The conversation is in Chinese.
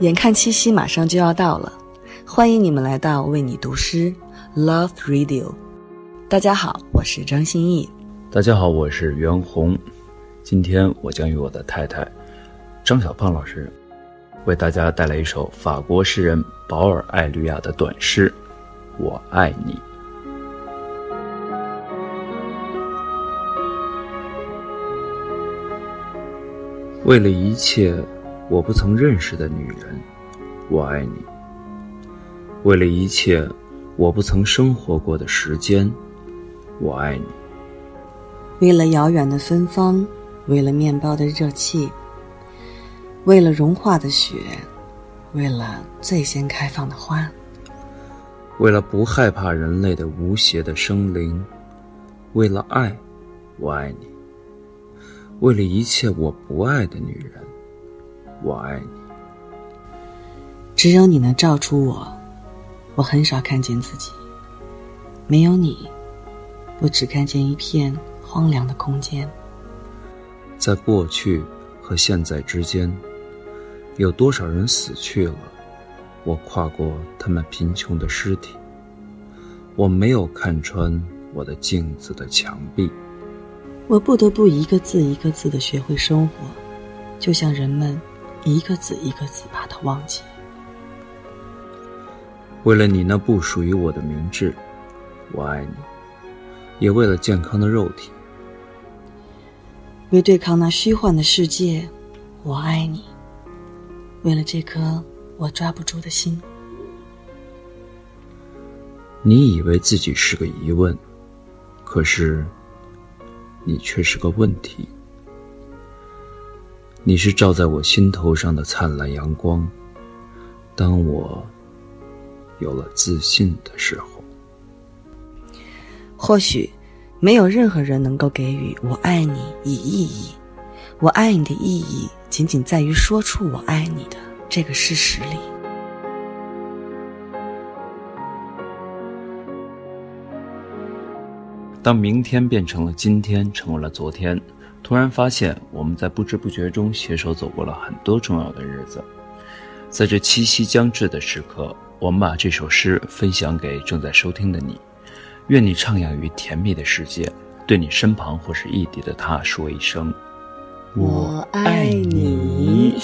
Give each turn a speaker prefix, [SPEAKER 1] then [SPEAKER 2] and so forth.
[SPEAKER 1] 眼看七夕马上就要到了，欢迎你们来到为你读诗 Love Radio。大家好，我是张歆艺。
[SPEAKER 2] 大家好，我是袁弘。今天我将与我的太太张小胖老师为大家带来一首法国诗人保尔·艾吕亚的短诗《我爱你》。为了一切。我不曾认识的女人，我爱你。为了一切我不曾生活过的时间，我爱你。
[SPEAKER 1] 为了遥远的芬芳，为了面包的热气，为了融化的雪，为了最先开放的花，
[SPEAKER 2] 为了不害怕人类的无邪的生灵，为了爱，我爱你。为了一切我不爱的女人。我爱你，
[SPEAKER 1] 只有你能照出我。我很少看见自己，没有你，我只看见一片荒凉的空间。
[SPEAKER 2] 在过去和现在之间，有多少人死去了？我跨过他们贫穷的尸体，我没有看穿我的镜子的墙壁。
[SPEAKER 1] 我不得不一个字一个字的学会生活，就像人们。一个字一个字把它忘记。
[SPEAKER 2] 为了你那不属于我的明智，我爱你；也为了健康的肉体，
[SPEAKER 1] 为对抗那虚幻的世界，我爱你；为了这颗我抓不住的心。
[SPEAKER 2] 你以为自己是个疑问，可是你却是个问题。你是照在我心头上的灿烂阳光，当我有了自信的时候。
[SPEAKER 1] 或许没有任何人能够给予“我爱你”以意义，我爱你的意义仅仅在于说出“我爱你”的这个事实里。
[SPEAKER 2] 当明天变成了今天，成为了昨天。突然发现，我们在不知不觉中携手走过了很多重要的日子。在这七夕将至的时刻，我们把这首诗分享给正在收听的你。愿你徜徉于甜蜜的世界，对你身旁或是异地的他说一声：“
[SPEAKER 1] 我爱你。”